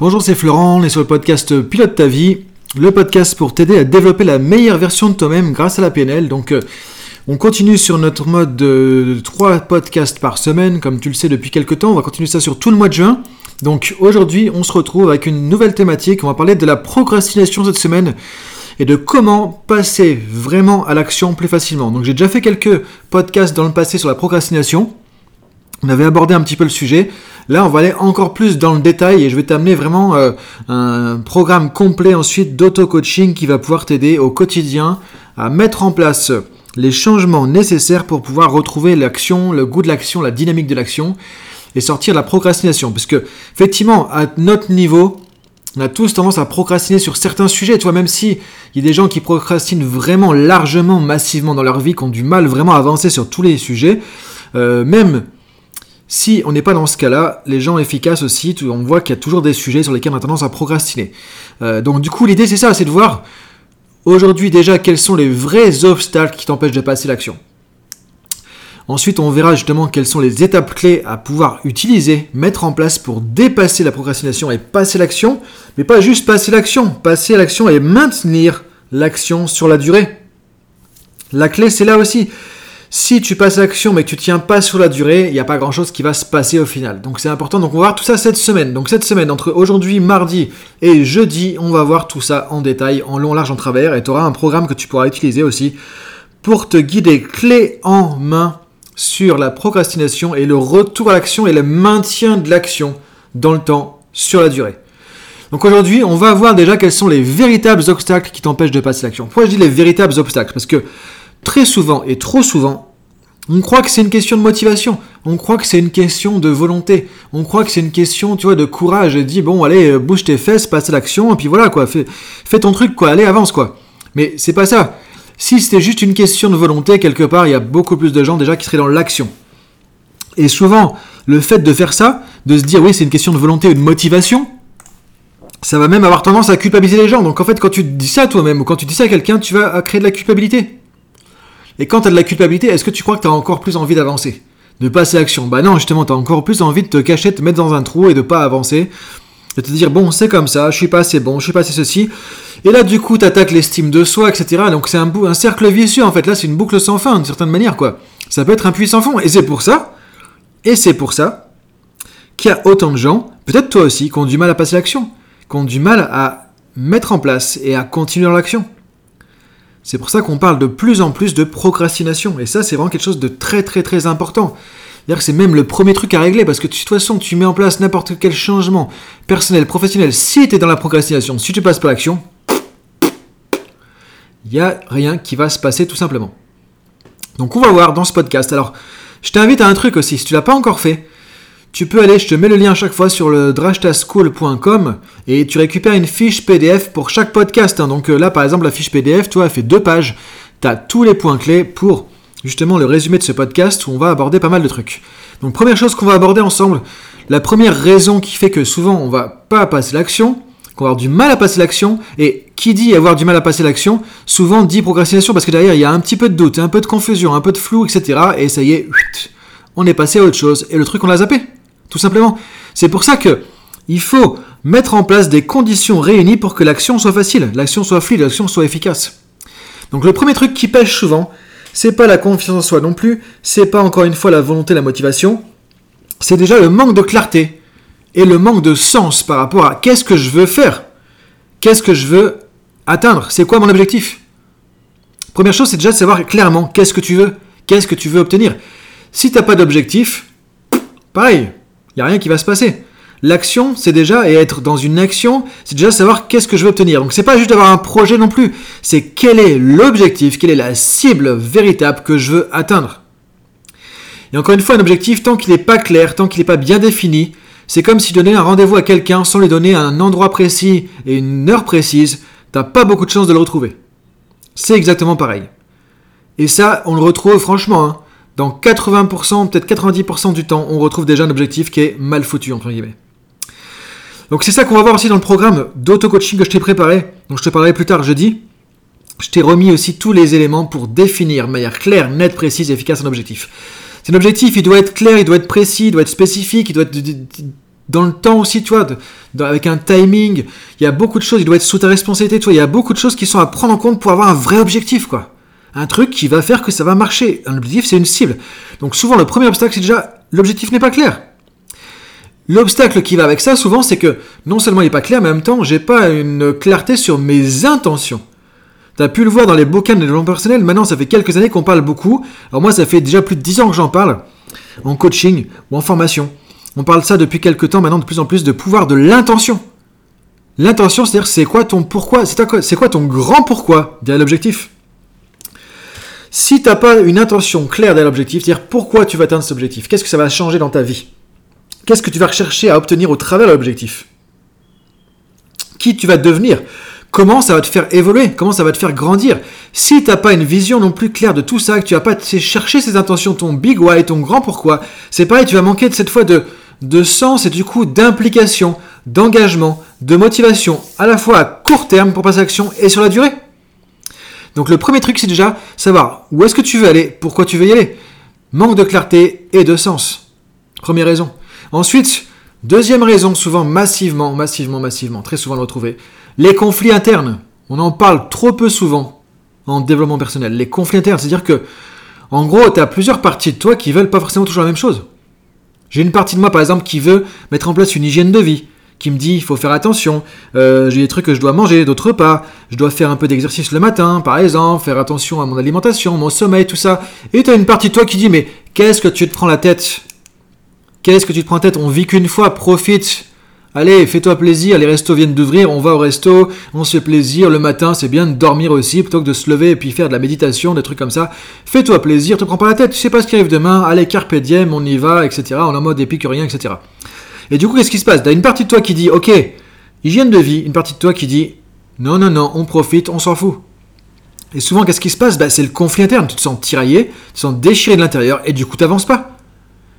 Bonjour, c'est Florent, on est sur le podcast Pilote ta vie, le podcast pour t'aider à développer la meilleure version de toi-même grâce à la PNL. Donc, euh, on continue sur notre mode de 3 podcasts par semaine, comme tu le sais depuis quelques temps. On va continuer ça sur tout le mois de juin. Donc, aujourd'hui, on se retrouve avec une nouvelle thématique. On va parler de la procrastination cette semaine et de comment passer vraiment à l'action plus facilement. Donc, j'ai déjà fait quelques podcasts dans le passé sur la procrastination. On avait abordé un petit peu le sujet. Là, on va aller encore plus dans le détail et je vais t'amener vraiment euh, un programme complet ensuite d'auto-coaching qui va pouvoir t'aider au quotidien à mettre en place les changements nécessaires pour pouvoir retrouver l'action, le goût de l'action, la dynamique de l'action et sortir de la procrastination. Parce que, effectivement, à notre niveau, on a tous tendance à procrastiner sur certains sujets. Toi, même si il y a des gens qui procrastinent vraiment largement, massivement dans leur vie, qui ont du mal vraiment à avancer sur tous les sujets, euh, même si on n'est pas dans ce cas-là, les gens efficaces aussi, on voit qu'il y a toujours des sujets sur lesquels on a tendance à procrastiner. Euh, donc du coup, l'idée c'est ça, c'est de voir aujourd'hui déjà quels sont les vrais obstacles qui t'empêchent de passer l'action. Ensuite, on verra justement quelles sont les étapes clés à pouvoir utiliser, mettre en place pour dépasser la procrastination et passer l'action, mais pas juste passer l'action, passer l'action et maintenir l'action sur la durée. La clé, c'est là aussi. Si tu passes l'action mais que tu tiens pas sur la durée, il n'y a pas grand chose qui va se passer au final. Donc c'est important. Donc on va voir tout ça cette semaine. Donc cette semaine, entre aujourd'hui, mardi et jeudi, on va voir tout ça en détail, en long, large, en travers. Et tu auras un programme que tu pourras utiliser aussi pour te guider clé en main sur la procrastination et le retour à l'action et le maintien de l'action dans le temps, sur la durée. Donc aujourd'hui, on va voir déjà quels sont les véritables obstacles qui t'empêchent de passer l'action. Pourquoi je dis les véritables obstacles? Parce que très souvent et trop souvent, on croit que c'est une question de motivation, on croit que c'est une question de volonté, on croit que c'est une question, tu vois, de courage. Et dit bon, allez, euh, bouge tes fesses, passe à l'action, et puis voilà quoi, fais, ton truc quoi, allez, avance quoi. Mais c'est pas ça. Si c'était juste une question de volonté, quelque part, il y a beaucoup plus de gens déjà qui seraient dans l'action. Et souvent, le fait de faire ça, de se dire oui, c'est une question de volonté ou de motivation, ça va même avoir tendance à culpabiliser les gens. Donc en fait, quand tu dis ça toi-même ou quand tu dis ça à quelqu'un, tu vas créer de la culpabilité. Et quand tu as de la culpabilité, est-ce que tu crois que tu as encore plus envie d'avancer? De passer à l'action Bah non, justement, tu as encore plus envie de te cacher, de te mettre dans un trou et de pas avancer. De te dire, bon, c'est comme ça, je suis pas assez bon, je suis pas assez ceci. Et là, du coup, tu l'estime de soi, etc. Donc c'est un, un cercle vicieux, en fait. Là, c'est une boucle sans fin, d'une certaine manière, quoi. Ça peut être un puits sans fond. Et c'est pour ça, et c'est pour ça, qu'il y a autant de gens, peut-être toi aussi, qui ont du mal à passer à l'action, qui ont du mal à mettre en place et à continuer dans l'action. C'est pour ça qu'on parle de plus en plus de procrastination. Et ça, c'est vraiment quelque chose de très très très important. C'est-à-dire que c'est même le premier truc à régler parce que de toute façon, tu mets en place n'importe quel changement personnel, professionnel, si tu es dans la procrastination, si tu passes pas l'action, il n'y a rien qui va se passer tout simplement. Donc on va voir dans ce podcast. Alors, je t'invite à un truc aussi, si tu l'as pas encore fait, tu peux aller, je te mets le lien à chaque fois sur le drashtaschool.com et tu récupères une fiche PDF pour chaque podcast. Hein. Donc euh, là, par exemple, la fiche PDF, toi, elle fait deux pages. Tu as tous les points clés pour justement le résumé de ce podcast où on va aborder pas mal de trucs. Donc première chose qu'on va aborder ensemble, la première raison qui fait que souvent on va pas passer l'action, qu'on va avoir du mal à passer l'action, et qui dit avoir du mal à passer l'action, souvent dit procrastination parce que derrière il y a un petit peu de doute, un peu de confusion, un peu de flou, etc. Et ça y est, on est passé à autre chose, et le truc on l'a zappé tout simplement. C'est pour ça que il faut mettre en place des conditions réunies pour que l'action soit facile, l'action soit fluide, l'action soit efficace. Donc le premier truc qui pêche souvent, c'est pas la confiance en soi non plus, c'est pas encore une fois la volonté, la motivation, c'est déjà le manque de clarté et le manque de sens par rapport à qu'est-ce que je veux faire, qu'est-ce que je veux atteindre, c'est quoi mon objectif. Première chose, c'est déjà de savoir clairement qu'est-ce que tu veux, qu'est-ce que tu veux obtenir. Si tu n'as pas d'objectif, pareil, il n'y a rien qui va se passer. L'action, c'est déjà, et être dans une action, c'est déjà savoir qu'est-ce que je veux obtenir. Donc c'est pas juste d'avoir un projet non plus, c'est quel est l'objectif, quelle est la cible véritable que je veux atteindre. Et encore une fois, un objectif, tant qu'il n'est pas clair, tant qu'il n'est pas bien défini, c'est comme si donner un rendez-vous à quelqu'un sans lui donner un endroit précis et une heure précise, t'as pas beaucoup de chances de le retrouver. C'est exactement pareil. Et ça, on le retrouve franchement. Hein dans 80%, peut-être 90% du temps, on retrouve déjà un objectif qui est mal foutu, entre guillemets. Donc c'est ça qu'on va voir aussi dans le programme d'auto-coaching que je t'ai préparé, dont je te parlerai plus tard jeudi. Je t'ai remis aussi tous les éléments pour définir de manière claire, nette, précise et efficace un objectif. C'est un objectif, il doit être clair, il doit être précis, il doit être spécifique, il doit être dans le temps aussi, tu vois, avec un timing. Il y a beaucoup de choses, il doit être sous ta responsabilité, tu vois. Il y a beaucoup de choses qui sont à prendre en compte pour avoir un vrai objectif, quoi. Un truc qui va faire que ça va marcher. Un objectif, c'est une cible. Donc souvent, le premier obstacle, c'est déjà l'objectif n'est pas clair. L'obstacle qui va avec ça, souvent, c'est que non seulement il n'est pas clair, mais en même temps, j'ai pas une clarté sur mes intentions. Tu as pu le voir dans les bouquins de développement personnel. Maintenant, ça fait quelques années qu'on parle beaucoup. Alors moi, ça fait déjà plus de 10 ans que j'en parle en coaching ou en formation. On parle ça depuis quelques temps maintenant de plus en plus de pouvoir de l'intention. L'intention, c'est-à-dire c'est quoi ton pourquoi, c'est quoi ton grand pourquoi? Derrière l'objectif. Si tu n'as pas une intention claire derrière l'objectif, c'est-à-dire pourquoi tu vas atteindre cet objectif, qu'est-ce que ça va changer dans ta vie Qu'est-ce que tu vas rechercher à obtenir au travers de l'objectif Qui tu vas devenir Comment ça va te faire évoluer Comment ça va te faire grandir Si tu n'as pas une vision non plus claire de tout ça, que tu vas pas chercher ces intentions, ton big why, ton grand pourquoi, c'est pareil, tu vas manquer cette fois de sens et du coup d'implication, d'engagement, de motivation, à la fois à court terme pour passer à l'action et sur la durée. Donc le premier truc, c'est déjà savoir où est-ce que tu veux aller, pourquoi tu veux y aller. Manque de clarté et de sens. Première raison. Ensuite, deuxième raison, souvent massivement, massivement, massivement, très souvent le retrouver, les conflits internes. On en parle trop peu souvent en développement personnel. Les conflits internes, c'est-à-dire que, en gros, tu as plusieurs parties de toi qui veulent pas forcément toujours la même chose. J'ai une partie de moi, par exemple, qui veut mettre en place une hygiène de vie, qui me dit il faut faire attention, euh, j'ai des trucs que je dois manger, d'autres pas, je dois faire un peu d'exercice le matin, par exemple, faire attention à mon alimentation, mon sommeil, tout ça. Et tu as une partie de toi qui dit mais qu'est-ce que tu te prends la tête? Qu'est-ce que tu te prends la tête? On vit qu'une fois, profite. Allez, fais-toi plaisir, les restos viennent d'ouvrir, on va au resto, on se plaisir, le matin c'est bien de dormir aussi plutôt que de se lever et puis faire de la méditation, des trucs comme ça. Fais-toi plaisir, te prends pas la tête, tu sais pas ce qui arrive demain, allez, carpe diem, on y va, etc. On est en mode épicurien, etc. Et du coup, qu'est-ce qui se passe? T'as une partie de toi qui dit, ok, hygiène de vie, une partie de toi qui dit, non, non, non, on profite, on s'en fout. Et souvent, qu'est-ce qui se passe? Bah, C'est le conflit interne, tu te sens tiraillé, tu te sens déchiré de l'intérieur, et du coup, t'avances pas.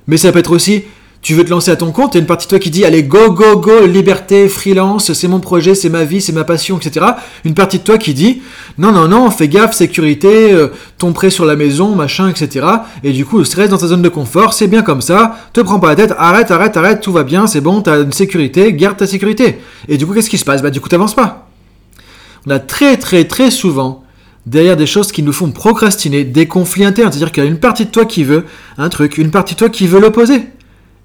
Mais ça peut être aussi, tu veux te lancer à ton compte, et une partie de toi qui dit allez go go go, liberté, freelance, c'est mon projet, c'est ma vie, c'est ma passion, etc. Une partie de toi qui dit non non non, fais gaffe, sécurité, euh, ton prêt sur la maison, machin, etc. Et du coup, reste dans ta zone de confort, c'est bien comme ça, te prends pas la tête, arrête, arrête, arrête, tout va bien, c'est bon, t'as une sécurité, garde ta sécurité. Et du coup, qu'est-ce qui se passe? Bah du coup, t'avances pas. On a très très très souvent derrière des choses qui nous font procrastiner, des conflits internes. C'est-à-dire qu'il y a une partie de toi qui veut un truc, une partie de toi qui veut l'opposer.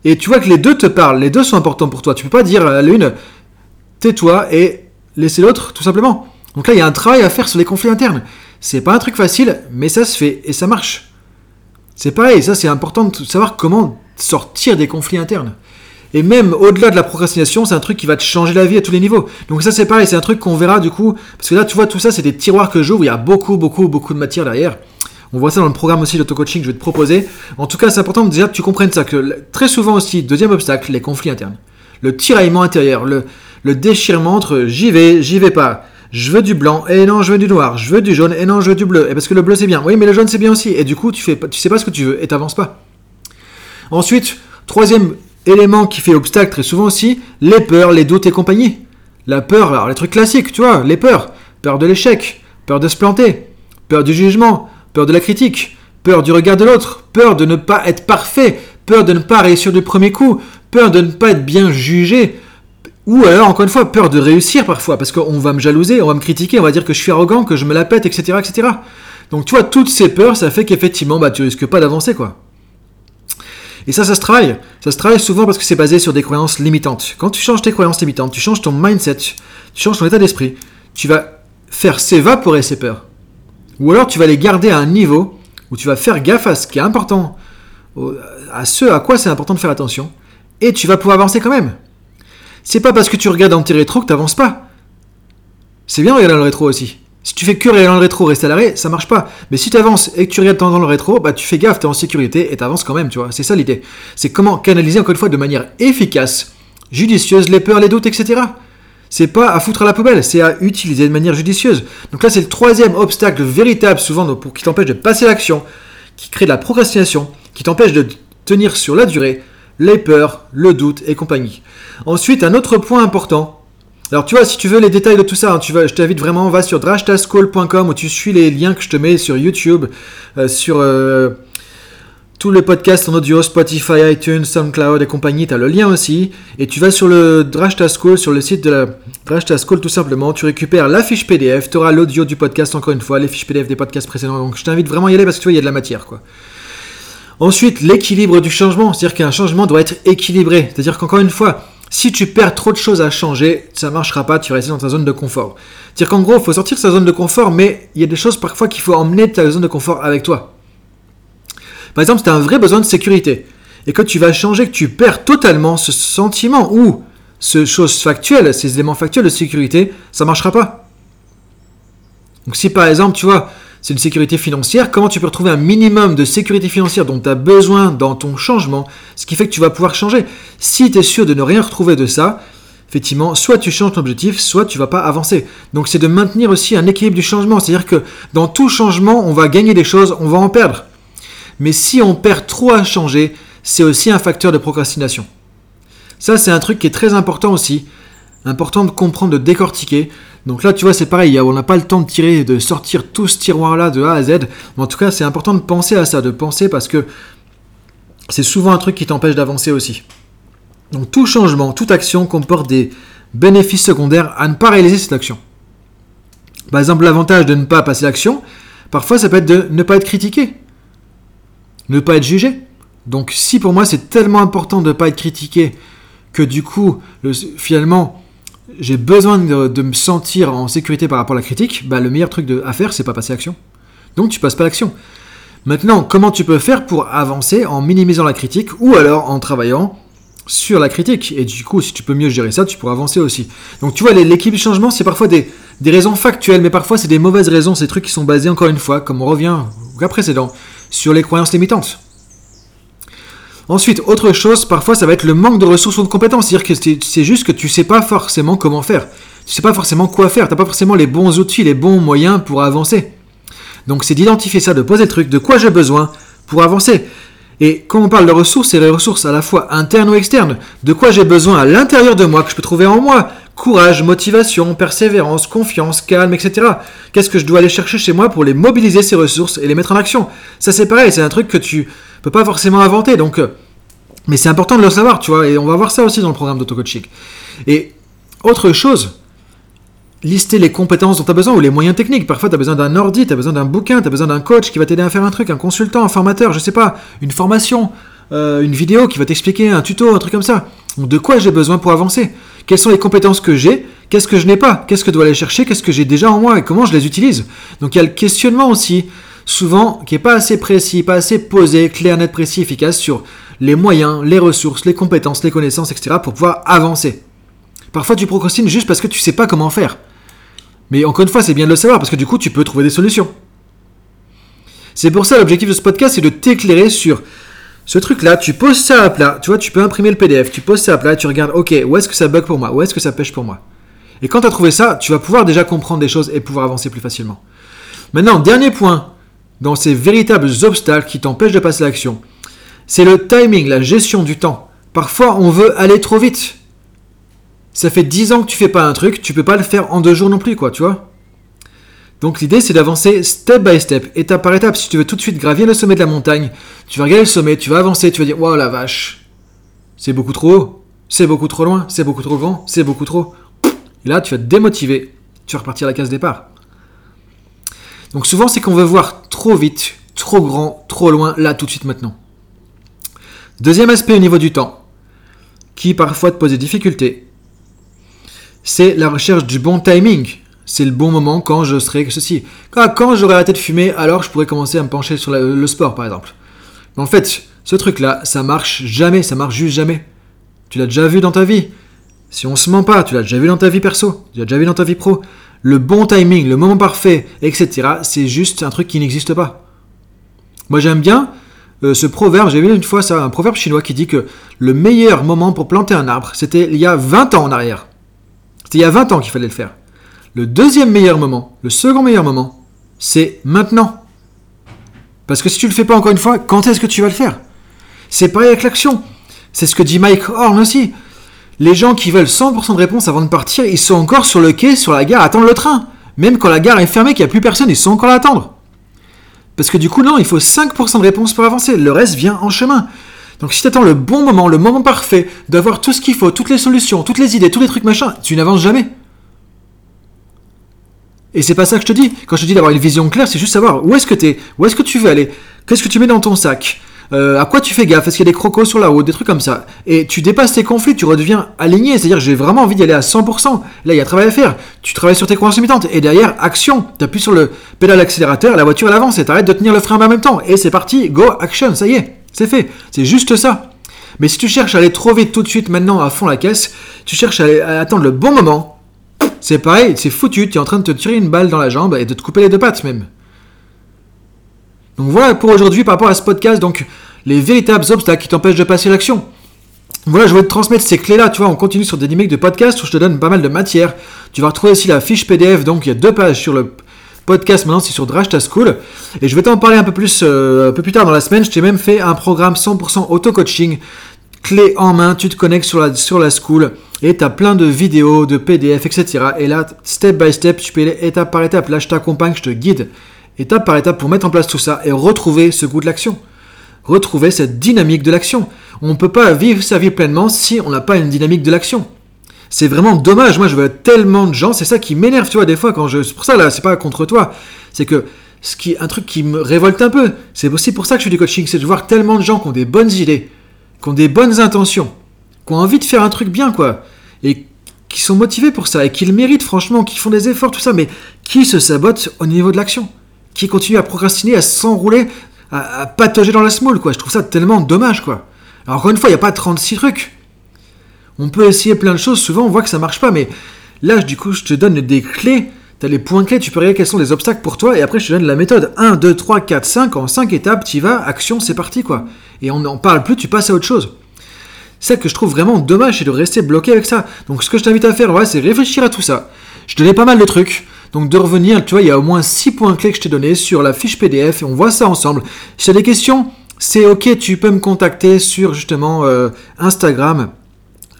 Et tu vois que les deux te parlent, les deux sont importants pour toi. Tu peux pas dire à l'une, tais-toi et laisser l'autre, tout simplement. Donc là, il y a un travail à faire sur les conflits internes. C'est pas un truc facile, mais ça se fait et ça marche. C'est pareil, ça c'est important de savoir comment sortir des conflits internes. Et même au-delà de la procrastination, c'est un truc qui va te changer la vie à tous les niveaux. Donc ça c'est pareil, c'est un truc qu'on verra du coup, parce que là tu vois tout ça c'est des tiroirs que j'ouvre, il y a beaucoup beaucoup beaucoup de matière derrière. On voit ça dans le programme aussi d'auto-coaching que je vais te proposer. En tout cas, c'est important déjà que tu comprennes ça, que très souvent aussi, deuxième obstacle, les conflits internes. Le tiraillement intérieur, le, déchirement entre j'y vais, j'y vais pas. Je veux du blanc, et non, je veux du noir. Je veux du jaune, et non, je veux du bleu. Et parce que le bleu c'est bien. Oui, mais le jaune c'est bien aussi. Et du coup, tu fais, sais pas ce que tu veux, et t'avances pas. Ensuite, troisième élément qui fait obstacle très souvent aussi, les peurs, les doutes et compagnie. La peur, alors les trucs classiques, tu vois, les peurs. Peur de l'échec, peur de se planter, peur du jugement, peur de la critique, peur du regard de l'autre, peur de ne pas être parfait, peur de ne pas réussir du premier coup, peur de ne pas être bien jugé, ou alors, encore une fois, peur de réussir parfois, parce qu'on va me jalouser, on va me critiquer, on va dire que je suis arrogant, que je me la pète, etc. etc. Donc tu vois, toutes ces peurs, ça fait qu'effectivement, bah, tu risques pas d'avancer, quoi. Et ça, ça se travaille. Ça se travaille souvent parce que c'est basé sur des croyances limitantes. Quand tu changes tes croyances limitantes, tu changes ton mindset, tu changes ton état d'esprit, tu vas faire s'évaporer ces peurs. Ou alors tu vas les garder à un niveau où tu vas faire gaffe à ce qui est important, à ce à quoi c'est important de faire attention, et tu vas pouvoir avancer quand même. C'est pas parce que tu regardes dans tes rétros que tu n'avances pas. C'est bien de regarder dans le rétro aussi. Si tu fais que regarder dans le rétro, rester à l'arrêt, ça marche pas. Mais si tu avances et que tu regardes dans le rétro, bah tu fais gaffe, tu es en sécurité et tu avances quand même, tu vois. C'est ça l'idée. C'est comment canaliser encore une fois de manière efficace, judicieuse les peurs, les doutes, etc c'est pas à foutre à la poubelle, c'est à utiliser de manière judicieuse. Donc là, c'est le troisième obstacle véritable, souvent, qui t'empêche de passer l'action, qui crée de la procrastination, qui t'empêche de tenir sur la durée, les peurs, le doute et compagnie. Ensuite, un autre point important. Alors tu vois, si tu veux les détails de tout ça, hein, je t'invite vraiment, va sur drashtaschool.com où tu suis les liens que je te mets sur YouTube, euh, sur... Euh, tous les podcasts en audio, Spotify, iTunes, SoundCloud et compagnie, tu as le lien aussi. Et tu vas sur le Drashta School, sur le site de la Drashta tout simplement, tu récupères la fiche PDF, tu auras l'audio du podcast encore une fois, les fiches PDF des podcasts précédents. Donc je t'invite vraiment à y aller parce que tu vois, il y a de la matière quoi. Ensuite, l'équilibre du changement, c'est-à-dire qu'un changement doit être équilibré. C'est-à-dire qu'encore une fois, si tu perds trop de choses à changer, ça ne marchera pas, tu vas rester dans ta zone de confort. C'est-à-dire qu'en gros, il faut sortir de sa zone de confort, mais il y a des choses parfois qu'il faut emmener de ta zone de confort avec toi. Par exemple, si tu as un vrai besoin de sécurité et que tu vas changer, que tu perds totalement ce sentiment ou ce chose factuelle, ces éléments factuels de sécurité, ça ne marchera pas. Donc si par exemple, tu vois, c'est une sécurité financière, comment tu peux retrouver un minimum de sécurité financière dont tu as besoin dans ton changement, ce qui fait que tu vas pouvoir changer? Si tu es sûr de ne rien retrouver de ça, effectivement, soit tu changes ton objectif, soit tu vas pas avancer. Donc c'est de maintenir aussi un équilibre du changement, c'est-à-dire que dans tout changement, on va gagner des choses, on va en perdre. Mais si on perd trop à changer, c'est aussi un facteur de procrastination. Ça, c'est un truc qui est très important aussi. Important de comprendre, de décortiquer. Donc là, tu vois, c'est pareil, on n'a pas le temps de tirer, de sortir tout ce tiroir-là de A à Z. Mais en tout cas, c'est important de penser à ça, de penser parce que c'est souvent un truc qui t'empêche d'avancer aussi. Donc tout changement, toute action comporte des bénéfices secondaires à ne pas réaliser cette action. Par exemple, l'avantage de ne pas passer l'action, parfois ça peut être de ne pas être critiqué ne pas être jugé. Donc si pour moi c'est tellement important de ne pas être critiqué que du coup, finalement, j'ai besoin de, me sentir en sécurité par rapport à la critique, bah, le meilleur truc à faire, c'est pas passer à l'action. Donc tu passes pas l'action. Maintenant, comment tu peux faire pour avancer en minimisant la critique ou alors en travaillant sur la critique? Et du coup, si tu peux mieux gérer ça, tu pourras avancer aussi. Donc tu vois, l'équipe du changement, c'est parfois des, des raisons factuelles, mais parfois c'est des mauvaises raisons, ces trucs qui sont basés encore une fois, comme on revient au cas précédent, sur les croyances limitantes. Ensuite, autre chose, parfois ça va être le manque de ressources ou de compétences. Que c'est juste que tu sais pas forcément comment faire. Tu sais pas forcément quoi faire. Tu n'as pas forcément les bons outils, les bons moyens pour avancer. Donc c'est d'identifier ça, de poser le truc, de quoi j'ai besoin pour avancer. Et quand on parle de ressources, c'est les ressources à la fois internes ou externes. De quoi j'ai besoin à l'intérieur de moi, que je peux trouver en moi. Courage, motivation, persévérance, confiance, calme, etc. Qu'est-ce que je dois aller chercher chez moi pour les mobiliser ces ressources et les mettre en action? Ça c'est pareil, c'est un truc que tu peux pas forcément inventer. Donc, euh, mais c'est important de le savoir, tu vois. Et on va voir ça aussi dans le programme d'auto-coaching. Et autre chose, lister les compétences dont tu as besoin ou les moyens techniques. Parfois, tu as besoin d'un ordi, tu as besoin d'un bouquin, tu as besoin d'un coach qui va t'aider à faire un truc, un consultant, un formateur, je sais pas, une formation, euh, une vidéo qui va t'expliquer, un tuto, un truc comme ça. de quoi j'ai besoin pour avancer? Quelles sont les compétences que j'ai? Qu'est-ce que je n'ai pas? Qu'est-ce que je dois aller chercher? Qu'est-ce que j'ai déjà en moi? Et comment je les utilise? Donc il y a le questionnement aussi, souvent qui n'est pas assez précis, pas assez posé, clair, net, précis, efficace sur les moyens, les ressources, les compétences, les connaissances, etc. pour pouvoir avancer. Parfois tu procrastines juste parce que tu sais pas comment faire. Mais encore une fois, c'est bien de le savoir parce que du coup, tu peux trouver des solutions. C'est pour ça l'objectif de ce podcast, c'est de t'éclairer sur ce truc-là. Tu poses ça à plat, tu vois, tu peux imprimer le PDF, tu poses ça à plat, tu regardes, ok, où est-ce que ça bug pour moi, où est-ce que ça pêche pour moi. Et quand tu as trouvé ça, tu vas pouvoir déjà comprendre des choses et pouvoir avancer plus facilement. Maintenant, dernier point dans ces véritables obstacles qui t'empêchent de passer à l'action, c'est le timing, la gestion du temps. Parfois, on veut aller trop vite. Ça fait 10 ans que tu fais pas un truc, tu peux pas le faire en deux jours non plus, quoi, tu vois. Donc l'idée c'est d'avancer step by step, étape par étape. Si tu veux tout de suite gravir le sommet de la montagne, tu vas regarder le sommet, tu vas avancer, tu vas dire Waouh la vache, c'est beaucoup trop haut, c'est beaucoup trop loin, c'est beaucoup trop grand, c'est beaucoup trop. Et là tu vas te démotiver, tu vas repartir à la case départ. Donc souvent c'est qu'on veut voir trop vite, trop grand, trop loin, là tout de suite maintenant. Deuxième aspect au niveau du temps, qui parfois te pose des difficultés, c'est la recherche du bon timing. C'est le bon moment quand je serai ceci. Quand, j'aurai arrêté de fumer, alors je pourrais commencer à me pencher sur le sport, par exemple. Mais en fait, ce truc-là, ça marche jamais, ça marche juste jamais. Tu l'as déjà vu dans ta vie. Si on se ment pas, tu l'as déjà vu dans ta vie perso, tu l'as déjà vu dans ta vie pro. Le bon timing, le moment parfait, etc., c'est juste un truc qui n'existe pas. Moi j'aime bien euh, ce proverbe, j'ai vu une fois ça, un proverbe chinois qui dit que le meilleur moment pour planter un arbre, c'était il y a 20 ans en arrière. C'était il y a 20 ans qu'il fallait le faire. Le deuxième meilleur moment, le second meilleur moment, c'est maintenant. Parce que si tu le fais pas encore une fois, quand est-ce que tu vas le faire? C'est pareil avec l'action. C'est ce que dit Mike Horn aussi. Les gens qui veulent 100% de réponse avant de partir, ils sont encore sur le quai, sur la gare, à attendre le train. Même quand la gare est fermée, qu'il n'y a plus personne, ils sont encore à attendre. Parce que du coup, non, il faut 5% de réponse pour avancer. Le reste vient en chemin. Donc si tu attends le bon moment, le moment parfait, d'avoir tout ce qu'il faut, toutes les solutions, toutes les idées, tous les trucs machin, tu n'avances jamais. Et c'est pas ça que je te dis. Quand je te dis d'avoir une vision claire, c'est juste savoir où est-ce que tu es, où est-ce que tu veux aller, qu'est-ce que tu mets dans ton sac, euh, à quoi tu fais gaffe Est-ce qu'il y a des crocos sur la route, des trucs comme ça Et tu dépasses tes conflits, tu redeviens aligné, c'est-à-dire j'ai vraiment envie d'y aller à 100%. Là, il y a travail à faire. Tu travailles sur tes croyances limitantes. Et derrière, action. Tu appuies sur le pédale accélérateur, la voiture elle avance et t'arrêtes de tenir le frein en même temps. Et c'est parti, go, action, ça y est, c'est fait. C'est juste ça. Mais si tu cherches à aller trop vite tout de suite maintenant à fond la caisse, tu cherches à attendre le bon moment, c'est pareil, c'est foutu, tu es en train de te tirer une balle dans la jambe et de te couper les deux pattes même. Donc voilà pour aujourd'hui par rapport à ce podcast, donc les véritables obstacles qui t'empêchent de passer l'action. Voilà, je voulais te transmettre ces clés-là, tu vois, on continue sur des dynamiques de podcast où je te donne pas mal de matière. Tu vas retrouver aussi la fiche PDF, donc il y a deux pages sur le podcast, maintenant c'est sur Drashta School. Et je vais t'en parler un peu plus euh, un peu plus tard dans la semaine, je t'ai même fait un programme 100% auto-coaching, clé en main, tu te connectes sur la, sur la school, et tu as plein de vidéos, de PDF, etc. Et là, step by step, tu peux aller étape par étape. Là, je t'accompagne, je te guide étape par étape pour mettre en place tout ça et retrouver ce goût de l'action. Retrouver cette dynamique de l'action. On ne peut pas vivre sa vie pleinement si on n'a pas une dynamique de l'action. C'est vraiment dommage. Moi, je vois tellement de gens, c'est ça qui m'énerve, tu vois, des fois, quand je. C'est pour ça, là, c'est pas contre toi. C'est que ce qui, un truc qui me révolte un peu, c'est aussi pour ça que je fais du coaching, c'est de voir tellement de gens qui ont des bonnes idées, qui ont des bonnes intentions, qui ont envie de faire un truc bien, quoi, et qui sont motivés pour ça, et qui le méritent, franchement, qui font des efforts, tout ça, mais qui se sabotent au niveau de l'action qui continue à procrastiner, à s'enrouler, à, patauger dans la small, quoi. Je trouve ça tellement dommage, quoi. Alors, encore une fois, il n'y a pas 36 trucs. On peut essayer plein de choses, souvent on voit que ça marche pas, mais là, du coup, je te donne des clés. Tu as les points clés, tu peux regarder quels sont les obstacles pour toi, et après, je te donne la méthode. 1, 2, 3, 4, 5, en 5 étapes, tu y vas, action, c'est parti, quoi. Et on n'en parle plus, tu passes à autre chose. C'est ça que je trouve vraiment dommage, c'est de rester bloqué avec ça. Donc, ce que je t'invite à faire, ouais, c'est réfléchir à tout ça. Je te pas mal de trucs. Donc de revenir, tu vois, il y a au moins 6 points clés que je t'ai donnés sur la fiche PDF et on voit ça ensemble. Si tu as des questions, c'est ok, tu peux me contacter sur justement euh, Instagram,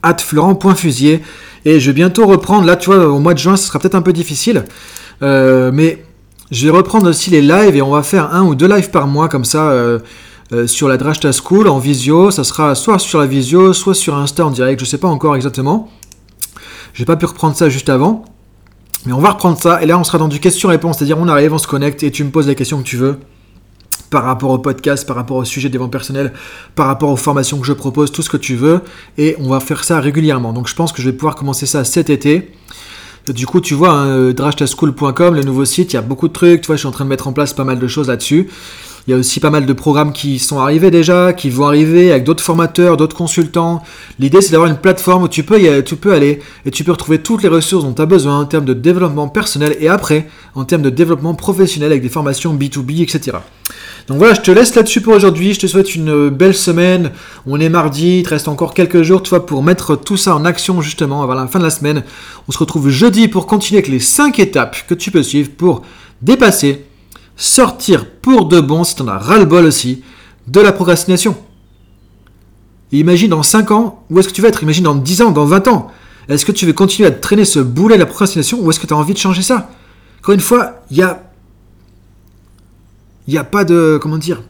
at florent.fusier. Et je vais bientôt reprendre, là tu vois, au mois de juin, ce sera peut-être un peu difficile. Euh, mais je vais reprendre aussi les lives et on va faire un ou deux lives par mois comme ça. Euh, sur la Drashta School en visio, ça sera soit sur la visio, soit sur Insta en direct, je ne sais pas encore exactement. J'ai pas pu reprendre ça juste avant. Mais on va reprendre ça, et là on sera dans du question-réponse, c'est-à-dire on arrive, on se connecte, et tu me poses les questions que tu veux, par rapport au podcast, par rapport au sujet des ventes personnelles, par rapport aux formations que je propose, tout ce que tu veux, et on va faire ça régulièrement. Donc je pense que je vais pouvoir commencer ça cet été. Du coup, tu vois, hein, drashtaschool.com, le nouveau site, il y a beaucoup de trucs, tu vois, je suis en train de mettre en place pas mal de choses là-dessus. Il y a aussi pas mal de programmes qui sont arrivés déjà, qui vont arriver avec d'autres formateurs, d'autres consultants. L'idée, c'est d'avoir une plateforme où tu peux, y aller et tu peux retrouver toutes les ressources dont tu as besoin en termes de développement personnel et après, en termes de développement professionnel avec des formations B2B, etc. Donc voilà, je te laisse là-dessus pour aujourd'hui. Je te souhaite une belle semaine. On est mardi, il te reste encore quelques jours, tu vois, pour mettre tout ça en action justement avant la fin de la semaine. On se retrouve jeudi pour continuer avec les 5 étapes que tu peux suivre pour dépasser sortir pour de bon, si tu en as ras-le-bol aussi, de la procrastination. imagine dans 5 ans, où est-ce que tu vas être? Imagine dans 10 ans, dans 20 ans. Est-ce que tu veux continuer à traîner ce boulet de la procrastination ou est-ce que tu as envie de changer ça? Encore une fois, il a. N'y a pas de. Comment dire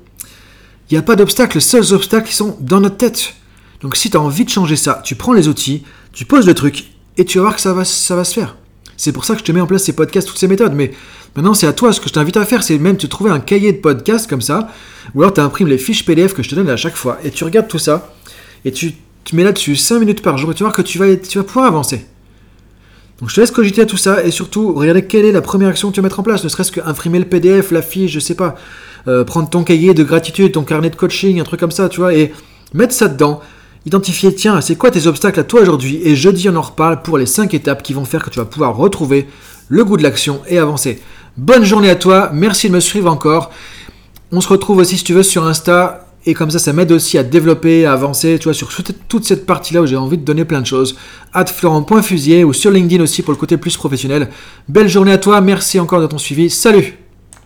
Il n'y a pas d'obstacles. Les seuls obstacles qui sont dans notre tête. Donc si tu as envie de changer ça, tu prends les outils, tu poses le truc et tu vas voir que ça va, ça va se faire. C'est pour ça que je te mets en place ces podcasts, toutes ces méthodes. Mais maintenant, c'est à toi. Ce que je t'invite à faire, c'est même te trouver un cahier de podcast comme ça. Ou alors, tu imprimes les fiches PDF que je te donne à chaque fois. Et tu regardes tout ça. Et tu mets là-dessus 5 minutes par jour. Et tu vas voir que tu vas, tu vas pouvoir avancer. Donc je te laisse cogiter à tout ça. Et surtout, regarder quelle est la première action que tu vas mettre en place. Ne serait-ce qu'imprimer le PDF, la fiche, je sais pas. Euh, prendre ton cahier de gratitude, ton carnet de coaching, un truc comme ça, tu vois. Et mettre ça dedans Identifier, tiens, c'est quoi tes obstacles à toi aujourd'hui Et jeudi, on en reparle pour les 5 étapes qui vont faire que tu vas pouvoir retrouver le goût de l'action et avancer. Bonne journée à toi, merci de me suivre encore. On se retrouve aussi, si tu veux, sur Insta. Et comme ça, ça m'aide aussi à développer, à avancer, tu vois, sur toute cette partie-là où j'ai envie de donner plein de choses. At Florent.fusier ou sur LinkedIn aussi pour le côté plus professionnel. Belle journée à toi, merci encore de ton suivi. Salut